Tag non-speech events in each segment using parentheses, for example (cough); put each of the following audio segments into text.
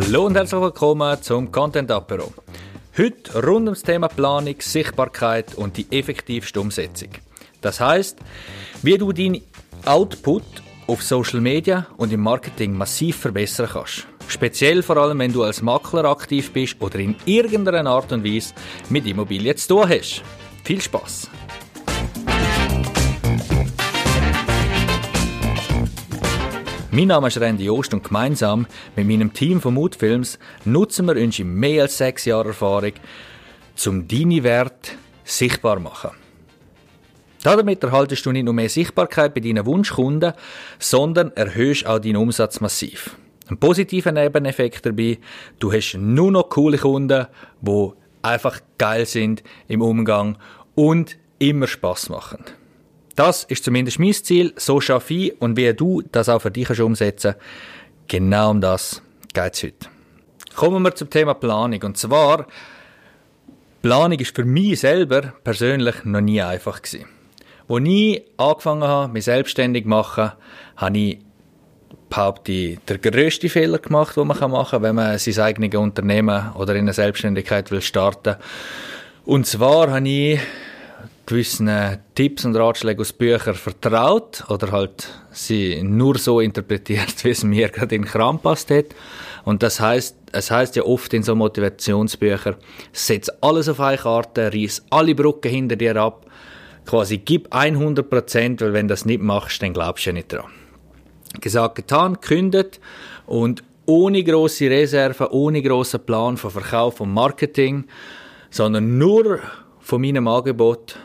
Hallo und herzlich willkommen zum Content Apero. Heute rund ums Thema Planung, Sichtbarkeit und die effektivste Umsetzung. Das heißt, wie du deinen Output auf Social Media und im Marketing massiv verbessern kannst. Speziell vor allem, wenn du als Makler aktiv bist oder in irgendeiner Art und Weise mit Immobilien zu tun hast. Viel Spaß! Mein Name ist Randy Ost und gemeinsam mit meinem Team von Moodfilms nutzen wir unsere mehr als sechs Jahre Erfahrung, um deine Werte sichtbar zu machen. Damit erhaltest du nicht nur mehr Sichtbarkeit bei deinen Wunschkunden, sondern erhöhst auch deinen Umsatz massiv. Ein positiver Nebeneffekt dabei, du hast nur noch coole Kunden, die einfach geil sind im Umgang und immer Spaß machen. Das ist zumindest mein Ziel, so schaffe ich und wie du das auch für dich kannst umsetzen genau um das geht es heute. Kommen wir zum Thema Planung und zwar Planung ist für mich selber persönlich noch nie einfach gewesen. Als ich angefangen habe, mich selbstständig zu machen, habe ich behaupte der grösste Fehler gemacht, den man machen kann, wenn man sein eigenes Unternehmen oder in eine Selbstständigkeit will starten. Und zwar habe ich gewissen Tipps und Ratschläge aus Büchern vertraut oder halt sie nur so interpretiert, (laughs) wie es mir gerade in den Kram passt hat. Und das heißt, es heißt ja oft in so Motivationsbüchern, setz alles auf eine Karte, reiß alle Brücken hinter dir ab, quasi gib 100 Prozent, weil wenn du das nicht machst, dann glaubst du ja nicht dran. Gesagt, getan, kündet und ohne große Reserven, ohne großen Plan von Verkauf und Marketing, sondern nur von meinem Angebot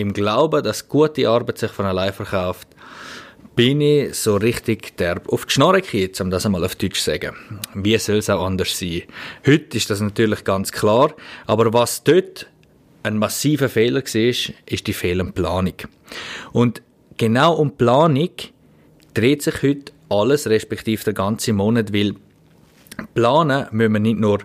im Glauben, dass gute Arbeit sich von allein verkauft, bin ich so richtig derb auf die Schnorre gekriegt, um das einmal auf Deutsch zu sagen. Wie soll es auch anders sein? Heute ist das natürlich ganz klar, aber was dort ein massiver Fehler war, ist die fehlende Planung. Und genau um Planung dreht sich heute alles, respektive der ganze Monat, weil planen müssen wir nicht nur,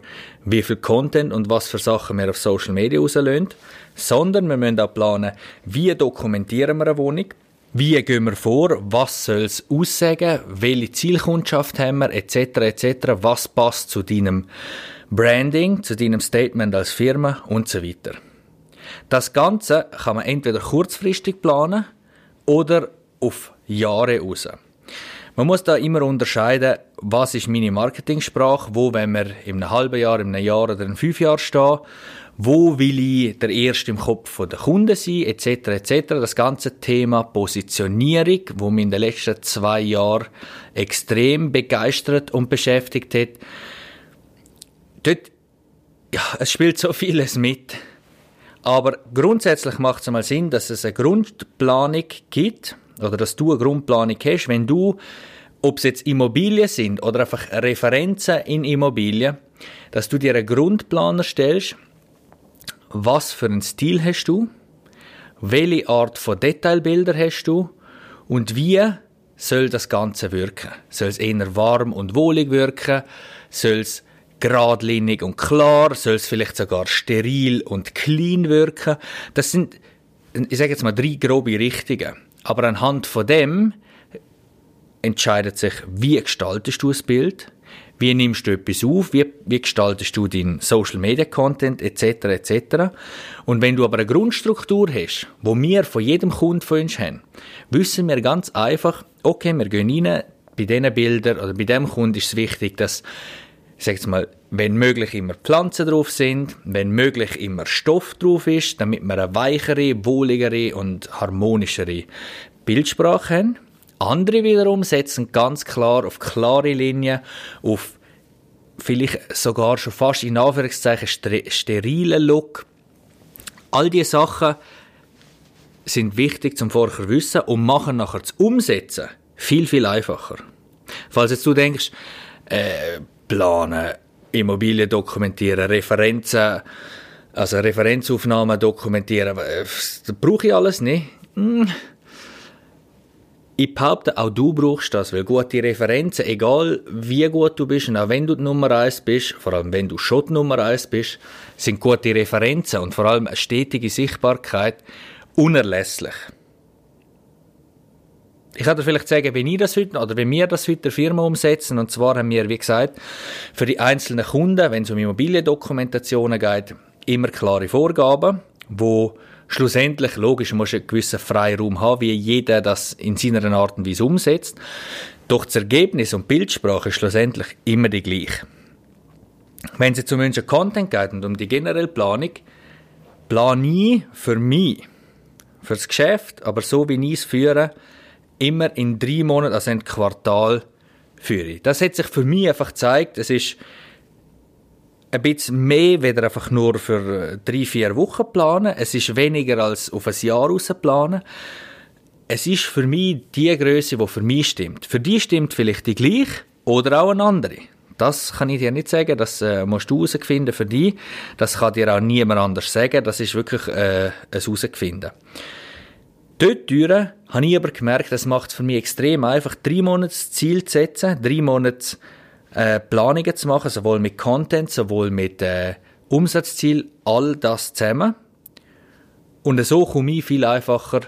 wie viel Content und was für Sachen wir auf Social Media rauslösen, sondern wir müssen auch planen, wie dokumentieren wir eine Wohnung, wie gehen wir vor, was soll es aussagen, welche Zielkundschaft haben wir, etc., etc., was passt zu deinem Branding, zu deinem Statement als Firma und so weiter. Das Ganze kann man entweder kurzfristig planen oder auf Jahre raus. Man muss da immer unterscheiden, was ist meine Marketingsprache, wo wenn wir in einem halben Jahr, in einem Jahr oder in fünf Jahren stehen, wo will ich der Erste im Kopf der Kunden sein, etc., etc. Das ganze Thema Positionierung, wo mich in den letzten zwei Jahren extrem begeistert und beschäftigt hat. Dort, ja, es spielt so vieles mit. Aber grundsätzlich macht es mal Sinn, dass es eine Grundplanung gibt, oder dass du eine Grundplanung hast, wenn du, ob es jetzt Immobilien sind oder einfach Referenzen in Immobilien, dass du dir einen Grundplan erstellst, was für einen Stil hast du, welche Art von Detailbilder hast du und wie soll das Ganze wirken? Soll es eher warm und wohlig wirken? Soll es geradlinig und klar? Soll es vielleicht sogar steril und clean wirken? Das sind, ich sage jetzt mal, drei grobe Richtungen. Aber anhand von dem entscheidet sich, wie gestaltest du das Bild, wie nimmst du etwas auf, wie, wie gestaltest du deinen Social Media Content etc. etc. Und wenn du aber eine Grundstruktur hast, wo wir von jedem Kunden von uns haben, wissen wir ganz einfach, okay, wir gehen rein, bei diesen Bildern oder bei dem Kunden ist es wichtig, dass jetzt mal, wenn möglich immer Pflanzen drauf sind, wenn möglich immer Stoff drauf ist, damit wir eine weichere, wohligere und harmonischere Bildsprache haben. Andere wiederum setzen ganz klar auf klare Linien, auf vielleicht sogar schon fast in Anführungszeichen sterilen Look. All diese Sachen sind wichtig zum vorher wissen und machen nachher das Umsetzen viel, viel einfacher. Falls jetzt du denkst, äh, planen, Immobilien dokumentieren, Referenzen, also Referenzaufnahmen dokumentieren, das brauche ich alles nicht. Hm. Ich behaupte, auch du brauchst das, weil gute Referenzen, egal wie gut du bist und auch wenn du die Nummer eins bist, vor allem wenn du schon die Nummer eins bist, sind gute Referenzen und vor allem eine stetige Sichtbarkeit unerlässlich. Ich kann dir vielleicht sagen, wie ich das heute, oder wie wir das heute der Firma umsetzen. Und zwar haben wir, wie gesagt, für die einzelnen Kunden, wenn es um Immobiliendokumentationen geht, immer klare Vorgaben, wo schlussendlich, logisch, muss einen gewissen Freiraum haben, wie jeder das in seiner Art und Weise umsetzt. Doch das Ergebnis und Bildsprache ist schlussendlich immer die gleiche. Wenn es jetzt um Content geht und um die generelle Planung, plane ich für mich, für das Geschäft, aber so wie ich es führe, immer in drei Monaten, also ein Quartal führe. Das hat sich für mich einfach gezeigt, es ist ein bisschen mehr, weder einfach nur für äh, drei, vier Wochen planen. Es ist weniger als auf ein Jahr raus planen. Es ist für mich die Größe, die für mich stimmt. Für die stimmt vielleicht die gleich oder auch eine andere. Das kann ich dir nicht sagen, das äh, musst du herausfinden für dich. Das kann dir auch niemand anders sagen. Das ist wirklich äh, ein herausfinden. Dort durch habe ich aber gemerkt, das macht es für mich extrem einfach, drei Monate Ziel zu setzen, drei Monate äh, Planungen zu machen, sowohl mit Content, sowohl mit äh, Umsatzziel, all das zusammen. Und so komme ich viel einfacher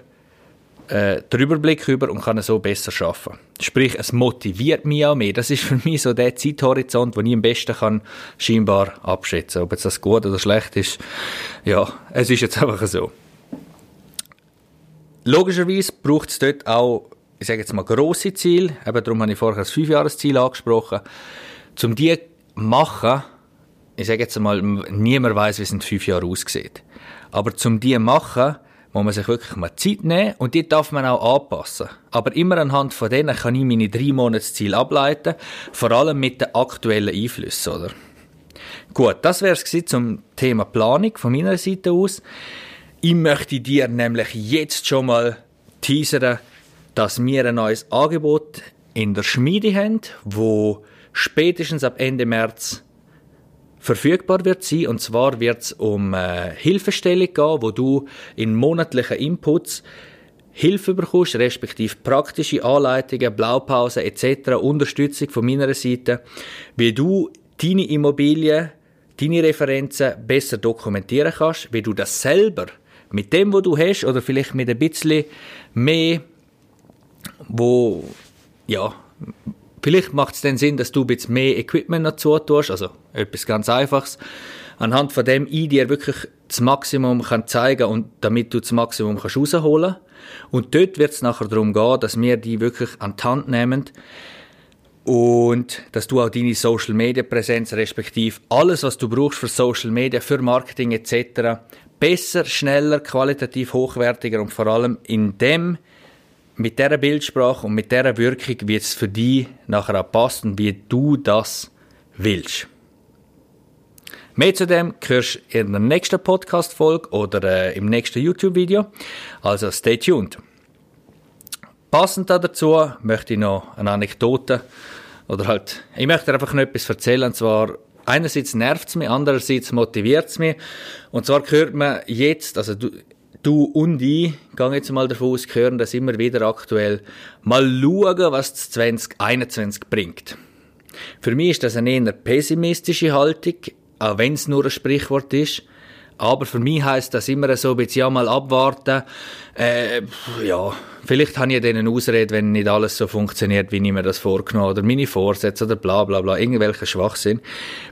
äh, den Überblick über und kann so besser schaffen. Sprich, es motiviert mich auch mehr. Das ist für mich so der Zeithorizont, wo ich am besten kann scheinbar abschätzen. Ob jetzt das gut oder schlecht ist, ja, es ist jetzt (laughs) einfach so. Logischerweise braucht es dort auch ich sage jetzt mal, grosse Ziele, eben darum habe ich vorher das Fünfjahresziel angesprochen, um die zu machen, ich sage jetzt mal, niemand weiß, wie es in fünf Jahren aussieht. Aber zum die zu machen, muss man sich wirklich mal Zeit nehmen und die darf man auch anpassen. Aber immer anhand von denen kann ich meine drei Monatsziele ableiten, vor allem mit den aktuellen Einflüssen, oder? Gut, das wäre es zum Thema Planung von meiner Seite aus. Ich möchte dir nämlich jetzt schon mal teasern, dass wir ein neues Angebot in der Schmiede haben, wo spätestens ab Ende März verfügbar wird sein. Und zwar wird es um äh, Hilfestellung gehen, wo du in monatlichen Inputs Hilfe bekommst, respektive praktische Anleitungen, Blaupausen etc., Unterstützung von meiner Seite, wie du deine Immobilien, deine Referenzen besser dokumentieren kannst, wie du das selber mit dem, was du hast, oder vielleicht mit ein bisschen mehr wo, ja, vielleicht macht es den Sinn, dass du ein bisschen mehr Equipment dazu tust, also etwas ganz Einfaches, anhand von dem ich dir wirklich das Maximum kann zeigen und damit du das Maximum kannst rausholen und dort wird es nachher darum gehen, dass wir die wirklich an die Hand nehmen und dass du auch deine Social Media Präsenz respektive alles, was du brauchst für Social Media, für Marketing etc. besser, schneller, qualitativ hochwertiger und vor allem in dem mit dieser Bildsprache und mit dieser Wirkung, wie es für dich nachher auch passt und wie du das willst. Mehr zu dem hörst du in der nächsten Podcast-Folge oder äh, im nächsten YouTube-Video. Also stay tuned. Passend dazu möchte ich noch eine Anekdote oder halt, ich möchte einfach noch etwas erzählen. Und zwar, einerseits nervt es mich, andererseits motiviert es mich. Und zwar hört man jetzt, also du, du und ich, gehe jetzt mal davon aus, hören das immer wieder aktuell, mal schauen, was das 2021 bringt. Für mich ist das eine eher pessimistische Haltung, auch wenn es nur ein Sprichwort ist. Aber für mich heißt das immer so ein bisschen, ja, mal abwarten. Äh, ja, vielleicht habe ich eine Ausrede, wenn nicht alles so funktioniert, wie ich mir das vorgenommen oder meine Vorsätze oder bla bla bla, irgendwelche Schwachsinn,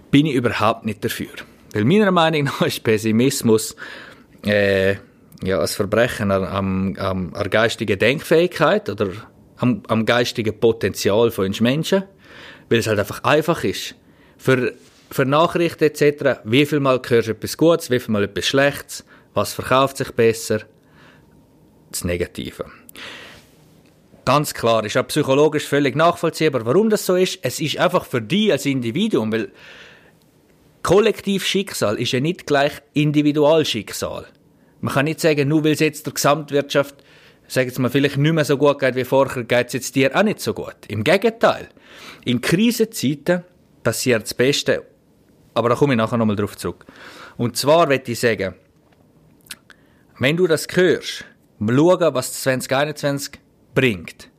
bin ich überhaupt nicht dafür. Weil meiner Meinung nach ist Pessimismus äh, ja, ein Verbrechen am, am, an geistigen Denkfähigkeit oder am, am geistigen Potenzial von uns Menschen, weil es halt einfach einfach ist. Für, für Nachrichten etc., wie viel Mal hörst du etwas Gutes, wie viel Mal etwas Schlechtes, was verkauft sich besser, das Negative. Ganz klar, ist auch psychologisch völlig nachvollziehbar, warum das so ist. Es ist einfach für dich als Individuum, weil Kollektivschicksal ist ja nicht gleich Individualschicksal. Man kann nicht sagen, nur weil es jetzt der Gesamtwirtschaft, sagen wir mal, vielleicht nicht mehr so gut geht wie vorher, geht es jetzt dir auch nicht so gut. Im Gegenteil. In Krisenzeiten passiert das Beste, aber da komme ich nachher nochmal drauf zurück. Und zwar möchte ich sagen, wenn du das hörst, schauen, was 2021 bringt.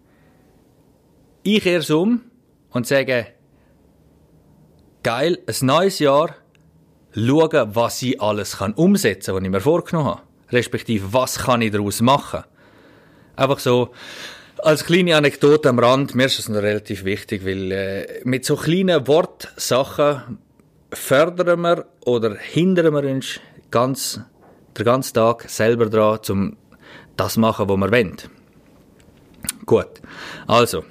Ich kehre es um und sage, geil, ein neues Jahr, schauen, was ich alles kann umsetzen kann, was ich mir vorgenommen habe respektive was kann ich daraus machen. Einfach so, als kleine Anekdote am Rand, mir ist das noch relativ wichtig, weil äh, mit so kleinen Wortsachen fördern wir oder hindern wir uns ganz, den ganzen Tag selber daran, um das zu machen, was wir wollen. Gut, also,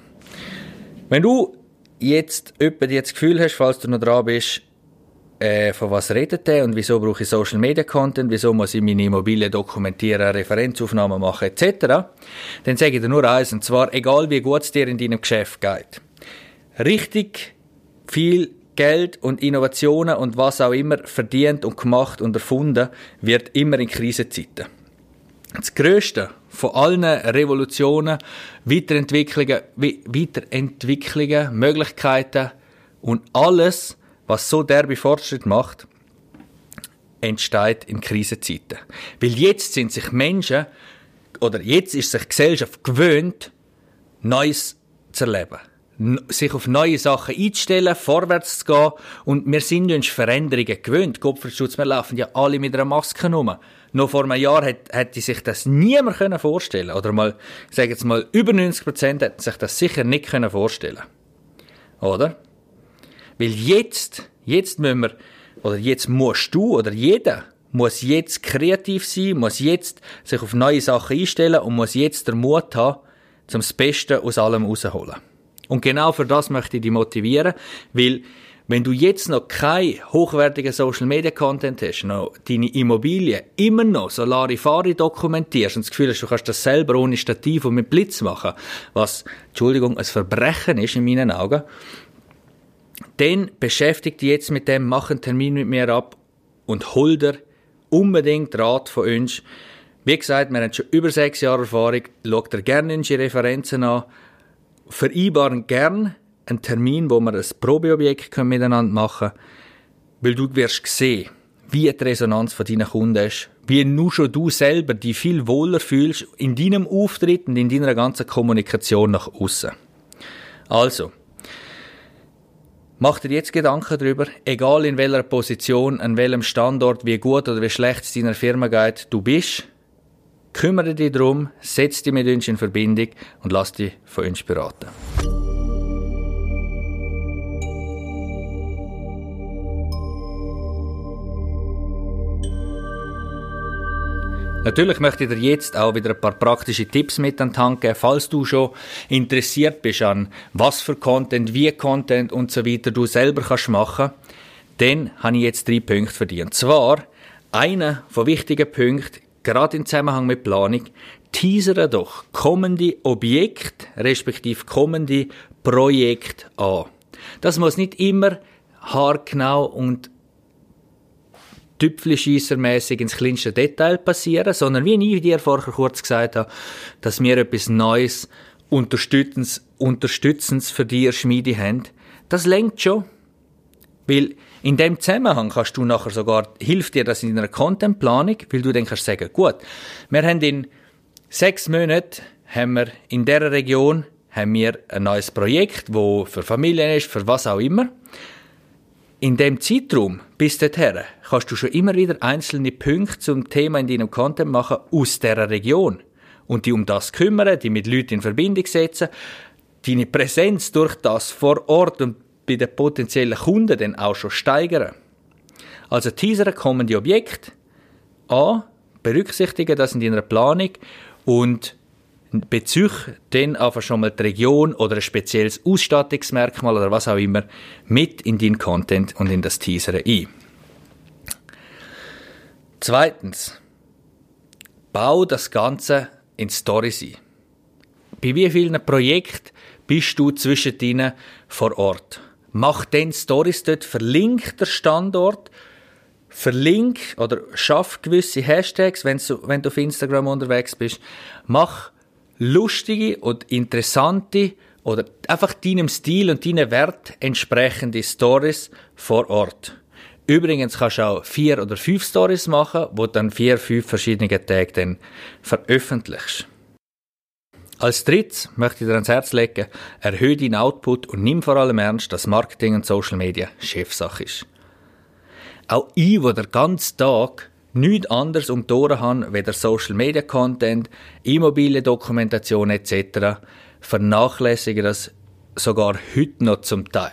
wenn du jetzt jetzt das Gefühl hast, falls du noch dran bist, äh, von was redet der und wieso brauche ich Social Media Content, wieso muss ich meine Immobilie dokumentieren, Referenzaufnahmen machen etc., dann sage ich dir nur eins, und zwar, egal wie gut es dir in deinem Geschäft geht, richtig viel Geld und Innovationen und was auch immer verdient und gemacht und erfunden wird immer in Krisenzeiten. Das Größte von allen Revolutionen, Weiterentwicklungen, Weiterentwicklungen, Möglichkeiten und alles, was so derbe Fortschritt macht, entsteht in Krisenzeiten. Weil jetzt sind sich Menschen, oder jetzt ist sich Gesellschaft gewöhnt, Neues zu erleben. Sich auf neue Sachen einzustellen, vorwärts zu gehen. Und wir sind uns Veränderungen gewöhnt. Kopfschutz, wir laufen ja alle mit einer Maske rum. Noch vor einem Jahr hätte, hätte sich das niemand vorstellen können Oder mal, ich sage jetzt mal, über 90 Prozent hätten sich das sicher nicht vorstellen können Oder? Weil jetzt, jetzt müssen wir, oder jetzt musst du oder jeder muss jetzt kreativ sein, muss jetzt sich auf neue Sachen einstellen und muss jetzt den Mut haben, zum das Beste aus allem rausholen. Und genau für das möchte ich dich motivieren, weil wenn du jetzt noch kein hochwertigen Social Media Content hast, noch deine Immobilie immer noch Solarifari dokumentierst und das Gefühl hast, du kannst das selber ohne Stativ und mit Blitz machen, was, Entschuldigung, ein Verbrechen ist in meinen Augen, dann beschäftigt dich jetzt mit dem, mach einen Termin mit mir ab und hol dir unbedingt Rat von uns. Wie gesagt, wir haben schon über sechs Jahre Erfahrung. Schaut dir gerne unsere Referenzen an. Vereinbaren gerne einen Termin, wo wir ein Probeobjekt miteinander machen können. Weil du wirst sehen, wie die Resonanz von deinen Kunden ist. Wie nur schon du selber dich viel wohler fühlst in deinem Auftritt und in deiner ganzen Kommunikation nach außen. Also, Mach dir jetzt Gedanken darüber, egal in welcher Position, an welchem Standort, wie gut oder wie schlecht es deiner Firma geht, du bist. Kümmere dich darum, setz dich mit uns in Verbindung und lass dich von uns beraten. Natürlich möchte ich dir jetzt auch wieder ein paar praktische Tipps mit an die Hand geben, falls du schon interessiert bist an was für Content, wie Content und so weiter du selber kannst machen. Dann habe ich jetzt drei Punkte für dich. Und zwar, einer von wichtigen Punkten, gerade im Zusammenhang mit Planung, teasere doch kommende Objekte, respektive kommende Projekte an. Das muss nicht immer haargenau und tüpfelscheissermäßig ins kleinste Detail passieren, sondern wie ich dir vorher kurz gesagt habe, dass wir etwas Neues, Unterstützendes, Unterstützendes für die Schmiede haben, das lenkt schon. Weil in dem Zusammenhang kannst du nachher sogar, hilft dir das in deiner Contentplanung, weil du dann kannst sagen, gut, wir haben in sechs Monaten, haben wir in dieser Region, haben wir ein neues Projekt, wo für Familien ist, für was auch immer. In dem Zeitraum bis dorthin kannst du schon immer wieder einzelne Punkte zum Thema in deinem Content machen aus dieser Region und die um das kümmern, die mit Leuten in Verbindung setzen, deine Präsenz durch das vor Ort und bei den potenziellen Kunden dann auch schon steigern. Also teasern kommende Objekte an, berücksichtigen das in deiner Planung und bezüge dann einfach schon mal die Region oder ein spezielles Ausstattungsmerkmal oder was auch immer mit in deinen Content und in das Teaser ein. Zweitens, bau das Ganze in Stories ein. Bei wie vielen Projekten bist du zwischen denen vor Ort? Mach den Stories dort, verlink der Standort, verlink oder schaff gewisse Hashtags, wenn du, wenn du auf Instagram unterwegs bist. Mach lustige und interessante oder einfach deinem Stil und deinem Wert entsprechende Stories vor Ort. Übrigens kannst du auch vier oder fünf Stories machen, wo dann vier, fünf verschiedene Tage dann veröffentlichst. Als drittes möchte ich dir ans Herz legen, erhöhe deinen Output und nimm vor allem ernst, dass Marketing und Social Media Chefsache ist. Auch ich, der ganzen Tag nichts anderes um die Ohren habe, weder Social Media Content, Immobiliendokumentation etc., vernachlässigen das sogar heute noch zum Teil.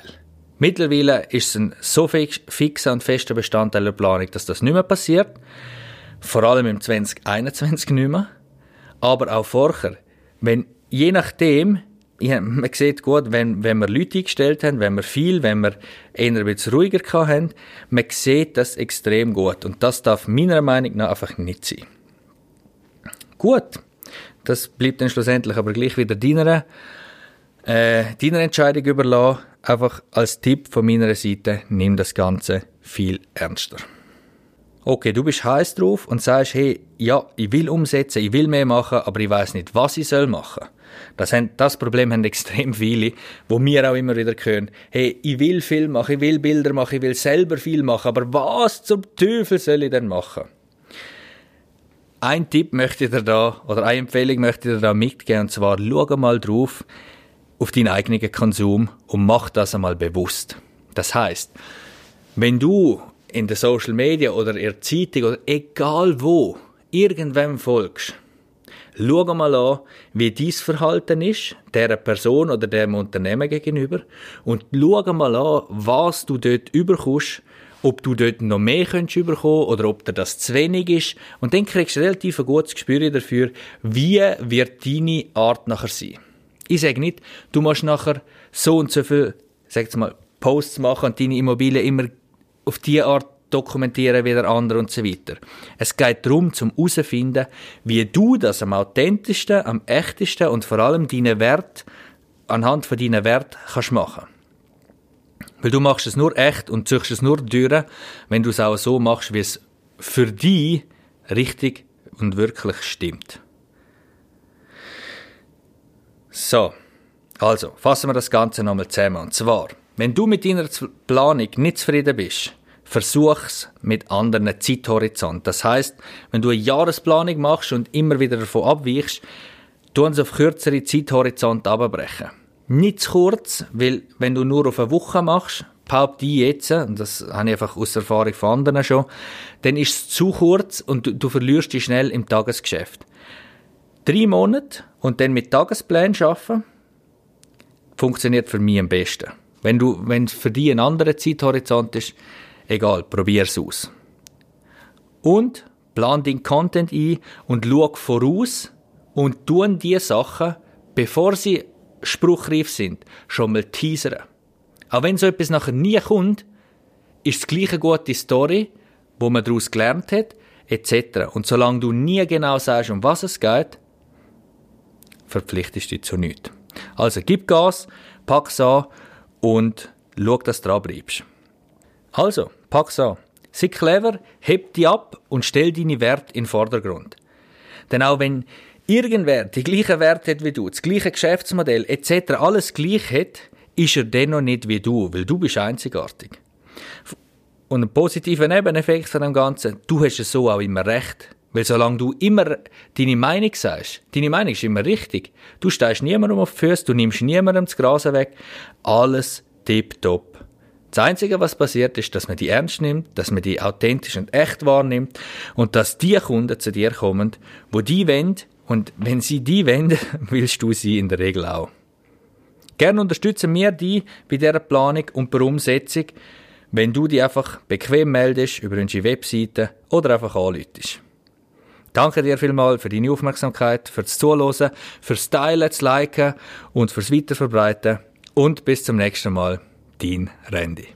Mittlerweile ist es ein so fixer und fester Bestandteil der Planung, dass das nicht mehr passiert. Vor allem im 2021 nicht mehr. Aber auch vorher. Wenn, je nachdem, ja, man sieht gut, wenn, wenn wir Leute eingestellt haben, wenn wir viel, wenn wir eher ein bisschen ruhiger haben, man sieht das extrem gut. Und das darf meiner Meinung nach einfach nicht sein. Gut. Das bleibt dann schlussendlich aber gleich wieder deiner, äh, deiner Entscheidung überlassen. Einfach als Tipp von meiner Seite, nimm das Ganze viel ernster. Okay, du bist heiß drauf und sagst, hey, ja, ich will umsetzen, ich will mehr machen, aber ich weiß nicht, was ich soll machen. Das, haben, das Problem haben (laughs) extrem viele, wo wir auch immer wieder hören, hey, ich will viel machen, ich will Bilder machen, ich will selber viel machen, aber was zum Teufel soll ich denn machen? Ein Tipp möchte ich dir da, oder eine Empfehlung möchte ich dir da mitgeben, und zwar, schau mal drauf, auf deinen eigenen Konsum und mach das einmal bewusst. Das heißt, wenn du in den Social Media oder in der Zeitung oder egal wo irgendwem folgst, schau mal an, wie dein Verhalten ist, der Person oder dem Unternehmen gegenüber und schau mal an, was du dort überkommst, ob du dort noch mehr könntest überkommen oder ob dir das zu wenig ist. Und dann kriegst du relativ ein gutes Gespür dafür, wie wird deine Art nachher sein. Ich sage nicht, du musst nachher so und so viel, sag mal, Posts machen und deine Immobilie immer auf die Art dokumentieren wie der andere und so weiter. Es geht darum, zum herauszufinden, wie du das am authentischsten, am echtesten und vor allem deinen Wert anhand von deinen Wert kannst machen. Weil du machst es nur echt und züchst es nur durch, wenn du es auch so machst, wie es für dich richtig und wirklich stimmt. So, also fassen wir das Ganze nochmal zusammen. Und zwar, wenn du mit deiner Planung nicht zufrieden bist, versuch's mit anderen Zeithorizont. Das heißt, wenn du eine Jahresplanung machst und immer wieder davon abweichst, tu uns auf kürzere Zeithorizont abbrechen. Nicht zu kurz, weil wenn du nur auf eine Woche machst, behaupte ich jetzt, und das habe ich einfach aus Erfahrung von anderen schon, dann ist es zu kurz und du, du verlierst dich schnell im Tagesgeschäft drei Monate und dann mit Tagesplänen arbeiten, funktioniert für mich am besten. Wenn du, wenn für dich ein anderer Zeithorizont ist, egal, probier's aus. Und plan den Content ein und schau voraus und tun die Sachen, bevor sie spruchreif sind, schon mal teasern. Auch wenn so etwas nachher nie kommt, ist es gleich eine gute Story, wo man daraus gelernt hat, etc. Und solange du nie genau sagst, um was es geht, verpflichtest du dich zu nichts. Also gib Gas, pack's an und schau, dass du dran bleibst. Also, pack's an. Sei clever, heb dich ab und stell deine Werte in den Vordergrund. Denn auch wenn irgendwer die gleichen Werte hat wie du, das gleiche Geschäftsmodell etc. alles gleich hat, ist er dennoch nicht wie du, weil du bist einzigartig. Und ein positiver Nebeneffekt von dem Ganzen, du hast es so auch immer recht. Weil solange du immer deine Meinung sagst, deine Meinung ist immer richtig. Du stehst niemandem auf die Füße, du nimmst niemandem das Gras weg. Alles tipptopp. Das Einzige, was passiert, ist, dass man die ernst nimmt, dass man die authentisch und echt wahrnimmt und dass die Kunden zu dir kommen, wo die wollen und wenn sie die wollen, (laughs) willst du sie in der Regel auch. Gerne unterstützen wir die bei dieser Planung und bei der Umsetzung, wenn du die einfach bequem meldest über unsere Webseite oder einfach anläutest. Danke dir vielmals für deine Aufmerksamkeit, fürs Zuhören, fürs Teilen, das Liken und fürs Weiterverbreiten. Und bis zum nächsten Mal, dein Randy.